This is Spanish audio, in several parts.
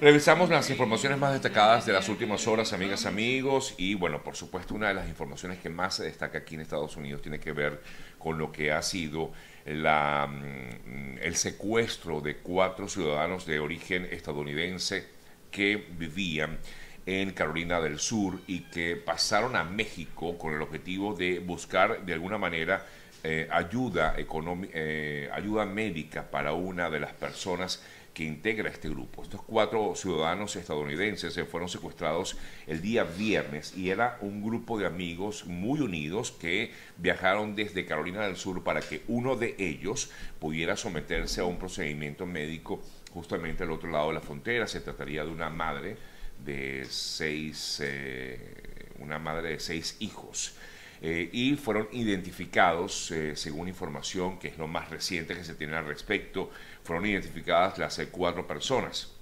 Revisamos las informaciones más destacadas de las últimas horas, amigas, amigos, y bueno, por supuesto, una de las informaciones que más se destaca aquí en Estados Unidos tiene que ver con lo que ha sido la, mm, el secuestro de cuatro ciudadanos de origen estadounidense que vivían en Carolina del Sur y que pasaron a México con el objetivo de buscar de alguna manera eh, ayuda, eh, ayuda médica para una de las personas que integra este grupo. Estos cuatro ciudadanos estadounidenses se fueron secuestrados el día viernes y era un grupo de amigos muy unidos que viajaron desde Carolina del Sur para que uno de ellos pudiera someterse a un procedimiento médico justamente al otro lado de la frontera. Se trataría de una madre de seis, eh, una madre de seis hijos. Eh, y fueron identificados, eh, según información que es lo más reciente que se tiene al respecto, fueron identificadas las eh, cuatro personas.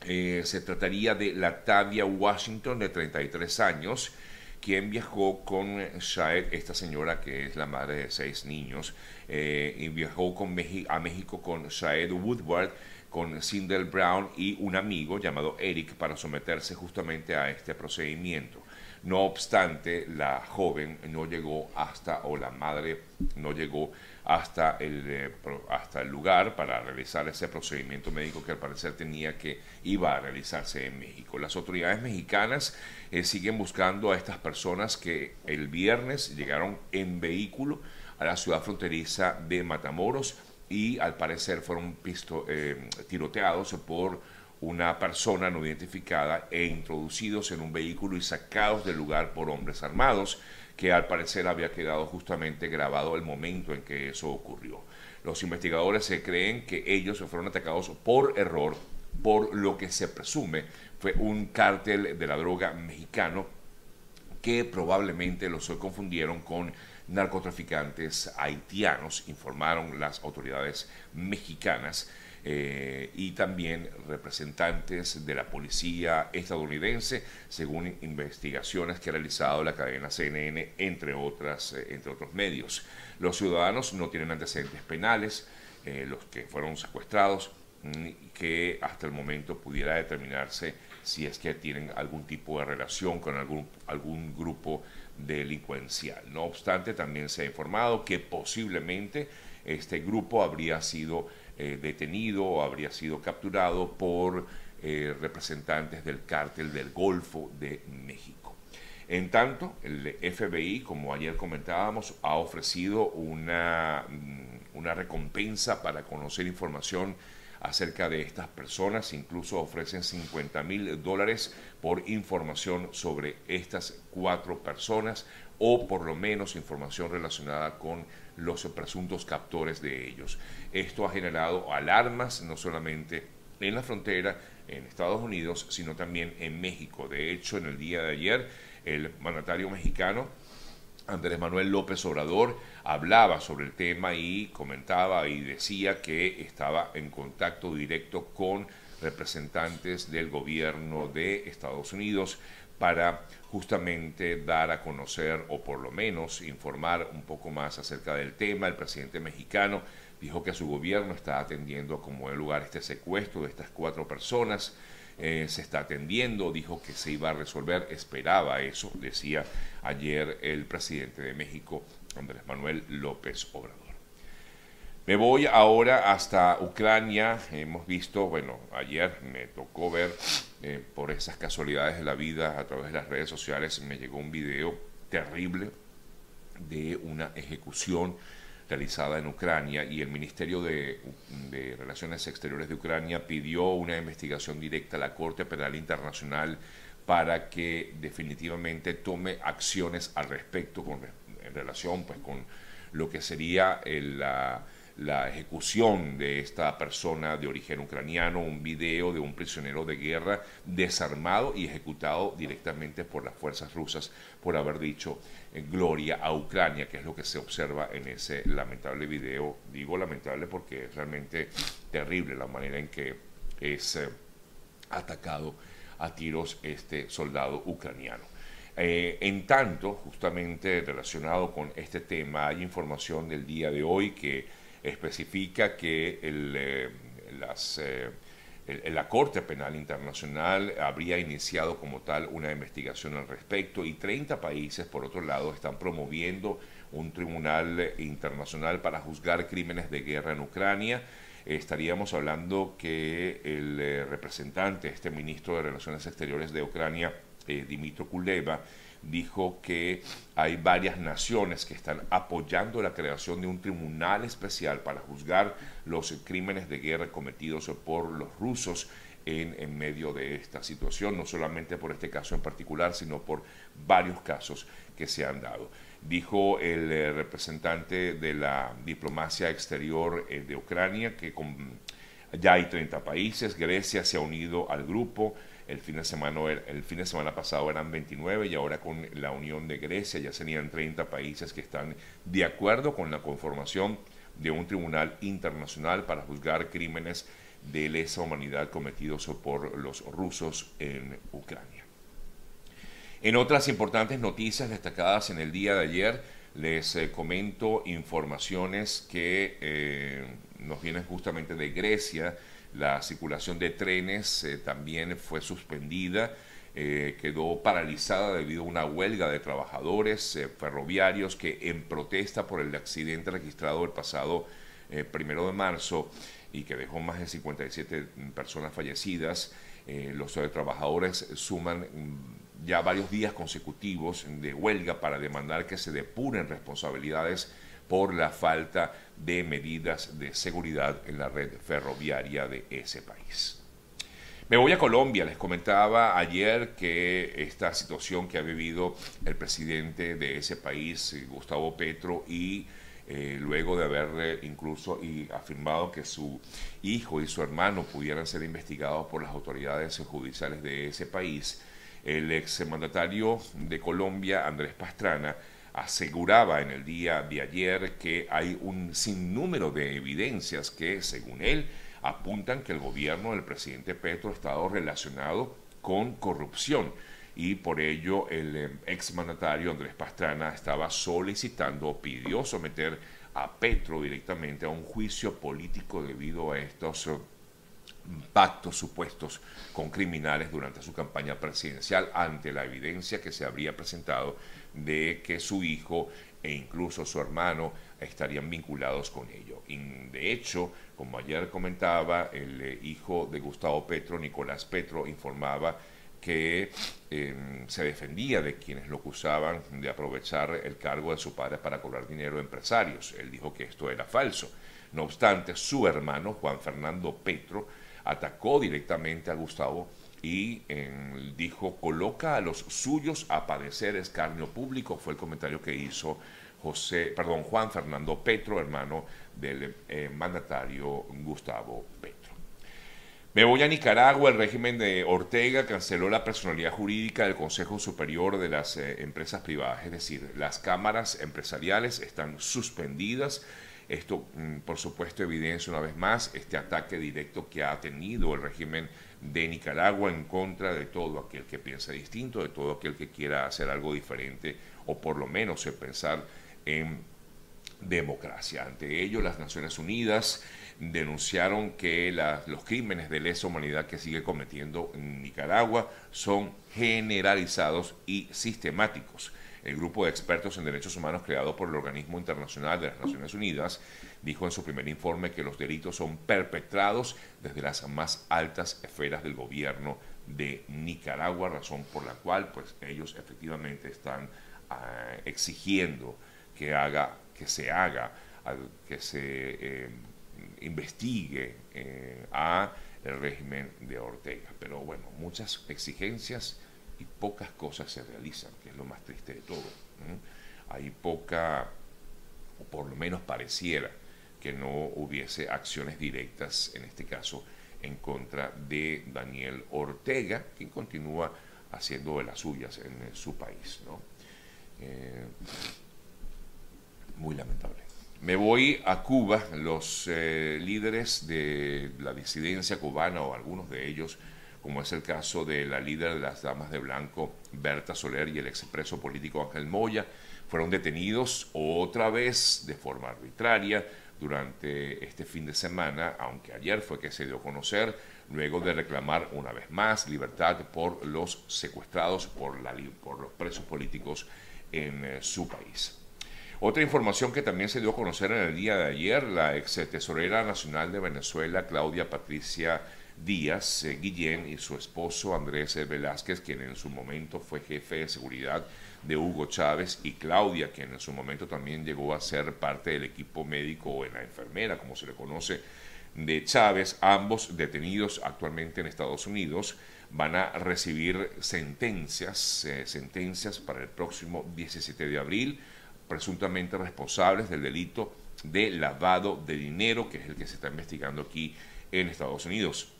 se trataría de Latavia Washington, de 33 años, quien viajó con Shaed, esta señora que es la madre de seis niños, y viajó con a México con Shaed Woodward, con Sindel Brown y un amigo llamado Eric para someterse justamente a este procedimiento. No obstante, la joven no llegó hasta, o la madre no llegó hasta el, eh, hasta el lugar para realizar ese procedimiento médico que al parecer tenía que iba a realizarse en México. Las autoridades mexicanas eh, siguen buscando a estas personas que el viernes llegaron en vehículo a la ciudad fronteriza de Matamoros y al parecer fueron pisto, eh, tiroteados por una persona no identificada e introducidos en un vehículo y sacados del lugar por hombres armados, que al parecer había quedado justamente grabado el momento en que eso ocurrió. Los investigadores se creen que ellos fueron atacados por error, por lo que se presume fue un cártel de la droga mexicano que probablemente los confundieron con narcotraficantes haitianos, informaron las autoridades mexicanas. Eh, y también representantes de la policía estadounidense, según investigaciones que ha realizado la cadena CNN, entre, otras, eh, entre otros medios. Los ciudadanos no tienen antecedentes penales, eh, los que fueron secuestrados, mm, que hasta el momento pudiera determinarse si es que tienen algún tipo de relación con algún, algún grupo delincuencial. No obstante, también se ha informado que posiblemente este grupo habría sido eh, detenido o habría sido capturado por eh, representantes del cártel del Golfo de México. En tanto, el FBI, como ayer comentábamos, ha ofrecido una, mm, una recompensa para conocer información acerca de estas personas, incluso ofrecen 50 mil dólares por información sobre estas cuatro personas o por lo menos información relacionada con los presuntos captores de ellos. Esto ha generado alarmas no solamente en la frontera en Estados Unidos, sino también en México. De hecho, en el día de ayer, el mandatario mexicano Andrés Manuel López Obrador hablaba sobre el tema y comentaba y decía que estaba en contacto directo con representantes del gobierno de Estados Unidos para justamente dar a conocer o por lo menos informar un poco más acerca del tema. El presidente mexicano dijo que su gobierno está atendiendo como el lugar este secuestro de estas cuatro personas. Eh, se está atendiendo, dijo que se iba a resolver, esperaba eso, decía ayer el presidente de México, Andrés Manuel López Obrador. Me voy ahora hasta Ucrania. Hemos visto, bueno, ayer me tocó ver eh, por esas casualidades de la vida a través de las redes sociales, me llegó un video terrible de una ejecución realizada en Ucrania y el Ministerio de, Relaciones Exteriores de Ucrania pidió una investigación directa a la Corte Penal Internacional para que definitivamente tome acciones al respecto con, en relación pues, con lo que sería la la ejecución de esta persona de origen ucraniano, un video de un prisionero de guerra desarmado y ejecutado directamente por las fuerzas rusas por haber dicho eh, gloria a Ucrania, que es lo que se observa en ese lamentable video. Digo lamentable porque es realmente terrible la manera en que es eh, atacado a tiros este soldado ucraniano. Eh, en tanto, justamente relacionado con este tema, hay información del día de hoy que especifica que el, eh, eh, la Corte Penal Internacional habría iniciado como tal una investigación al respecto y 30 países, por otro lado, están promoviendo un tribunal internacional para juzgar crímenes de guerra en Ucrania. Estaríamos hablando que el eh, representante, este ministro de Relaciones Exteriores de Ucrania, eh, Dimitro Kuleva, dijo que hay varias naciones que están apoyando la creación de un tribunal especial para juzgar los crímenes de guerra cometidos por los rusos en, medio de esta situación, no solamente por este caso en particular, sino por varios casos que se han dado. Dijo el eh, representante de la diplomacia exterior eh, de Ucrania que ya hay 30 países, Grecia se ha unido al grupo, el fin, de semana, el fin de semana pasado eran 29 y ahora con la unión de Grecia ya serían 30 países que están de acuerdo con la conformación de un tribunal internacional para juzgar crímenes de lesa humanidad cometidos por los rusos en Ucrania. En otras importantes noticias destacadas en el día de ayer, les eh, comento informaciones que eh, nos vienen justamente de Grecia, la circulación de trenes eh, también fue suspendida, eh, quedó paralizada debido a una huelga de trabajadores eh, ferroviarios que en protesta por el accidente registrado el pasado primero de marzo y que dejó más de 57 personas fallecidas, los trabajadores suman mm, ya varios días consecutivos de huelga para demandar que se depuren responsabilidades por la falta de medidas de seguridad en la red ferroviaria de ese país. Me voy a Colombia, les comentaba ayer que esta situación que ha vivido el presidente de ese país, eh, Gustavo Petro, y eh, luego de haber eh, incluso y afirmado que su hijo y su hermano pudieran ser investigados por las autoridades judiciales de ese país, el exmandatario de Colombia, Andrés Pastrana, aseguraba en el día de ayer que hay un sinnúmero de evidencias que, según él, apuntan que el gobierno del presidente Petro ha estado relacionado con corrupción. Y por ello el eh, exmandatario Andrés Pastrana estaba solicitando, pidió someter a Petro directamente a un juicio político debido a estos eh, pactos supuestos con criminales durante su campaña presidencial ante la evidencia que se habría presentado de que su hijo e incluso su hermano estarían vinculados con ello. De hecho, como ayer comentaba, el eh, hijo de Gustavo Petro, Nicolás Petro, informaba que em, se defendía de quienes lo acusaban de aprovechar el cargo de su padre para cobrar dinero a empresarios. Él dijo que esto era falso. No obstante, su hermano, Juan Fernando Petro, atacó directamente a Gustavo y dijo, coloca a los suyos a padecer escarnio público, fue el comentario que hizo José, perdón, Juan Fernando Petro, hermano del eh, mandatario Gustavo Petro. Me voy a Nicaragua, el régimen de Ortega canceló la personalidad jurídica del Consejo Superior de las eh, Empresas Privadas, es decir, las cámaras empresariales están suspendidas esto, mm, por supuesto, evidencia una vez más este ataque directo que ha tenido el régimen de Nicaragua en contra de todo aquel que piensa distinto, de todo aquel que quiera hacer algo diferente o por lo menos pensar en democracia. Ante ello, las Naciones Unidas denunciaron que los crímenes de lesa humanidad que sigue cometiendo Nicaragua son generalizados y sistemáticos. El grupo de expertos en derechos humanos creado por el Organismo Internacional de las Naciones Unidas dijo en su primer informe que los delitos son perpetrados desde las más altas esferas del gobierno de Nicaragua, razón por la cual pues ellos efectivamente están ah, exigiendo que haga que se haga que se eh, investigue eh, a el régimen de Ortega. Pero bueno, muchas exigencias y pocas cosas se realizan, que es lo más triste de todo. Hay poca, o por lo menos pareciera, que no hubiese acciones directas, en este caso, en contra de Daniel Ortega, quien continúa haciendo de las suyas en su país. Eh, muy lamentable. Me voy a Cuba, los eh, líderes de la disidencia cubana, o algunos de ellos, como es el caso de la líder de las Damas de Blanco, Berta Soler, y el expreso político Ángel Moya, fueron detenidos otra vez de forma arbitraria durante este fin de semana, aunque ayer fue que se dio a conocer luego de reclamar una vez más libertad por los secuestrados, por, los presos políticos en eh, su país. Otra información que también se dio a conocer en el día de ayer, la ex tesorera nacional de Venezuela, Claudia Patricia Díaz eh, Guillén, y su esposo Andrés Velázquez, quien en su momento fue jefe de seguridad de Hugo Chávez, y Claudia, quien en su momento también llegó a ser parte del equipo médico o en la enfermera, como se le conoce, de Chávez, ambos detenidos actualmente en Estados Unidos, van a recibir sentencias, eh, sentencias para el próximo 17 de abril, presuntamente responsables del delito de lavado de dinero, que es el que se está investigando aquí en Estados Unidos.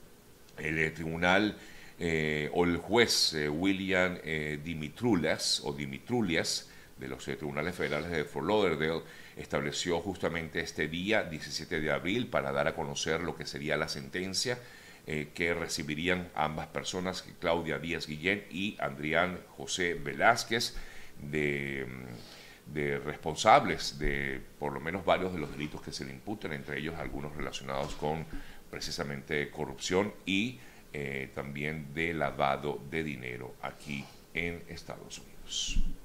El eh, tribunal eh, o el juez William Dimitrulas o Dimitrulias de los tribunales federales de Fort Lauderdale estableció justamente este día, 17 de abril, para dar a conocer lo que sería la sentencia eh, que recibirían ambas personas, Claudia Díaz Guillén y Adrián José Velázquez, de, mm, de, responsables de por lo menos varios de los delitos que se le imputan, entre ellos algunos relacionados con precisamente corrupción y eh, también de lavado de dinero aquí en Estados Unidos.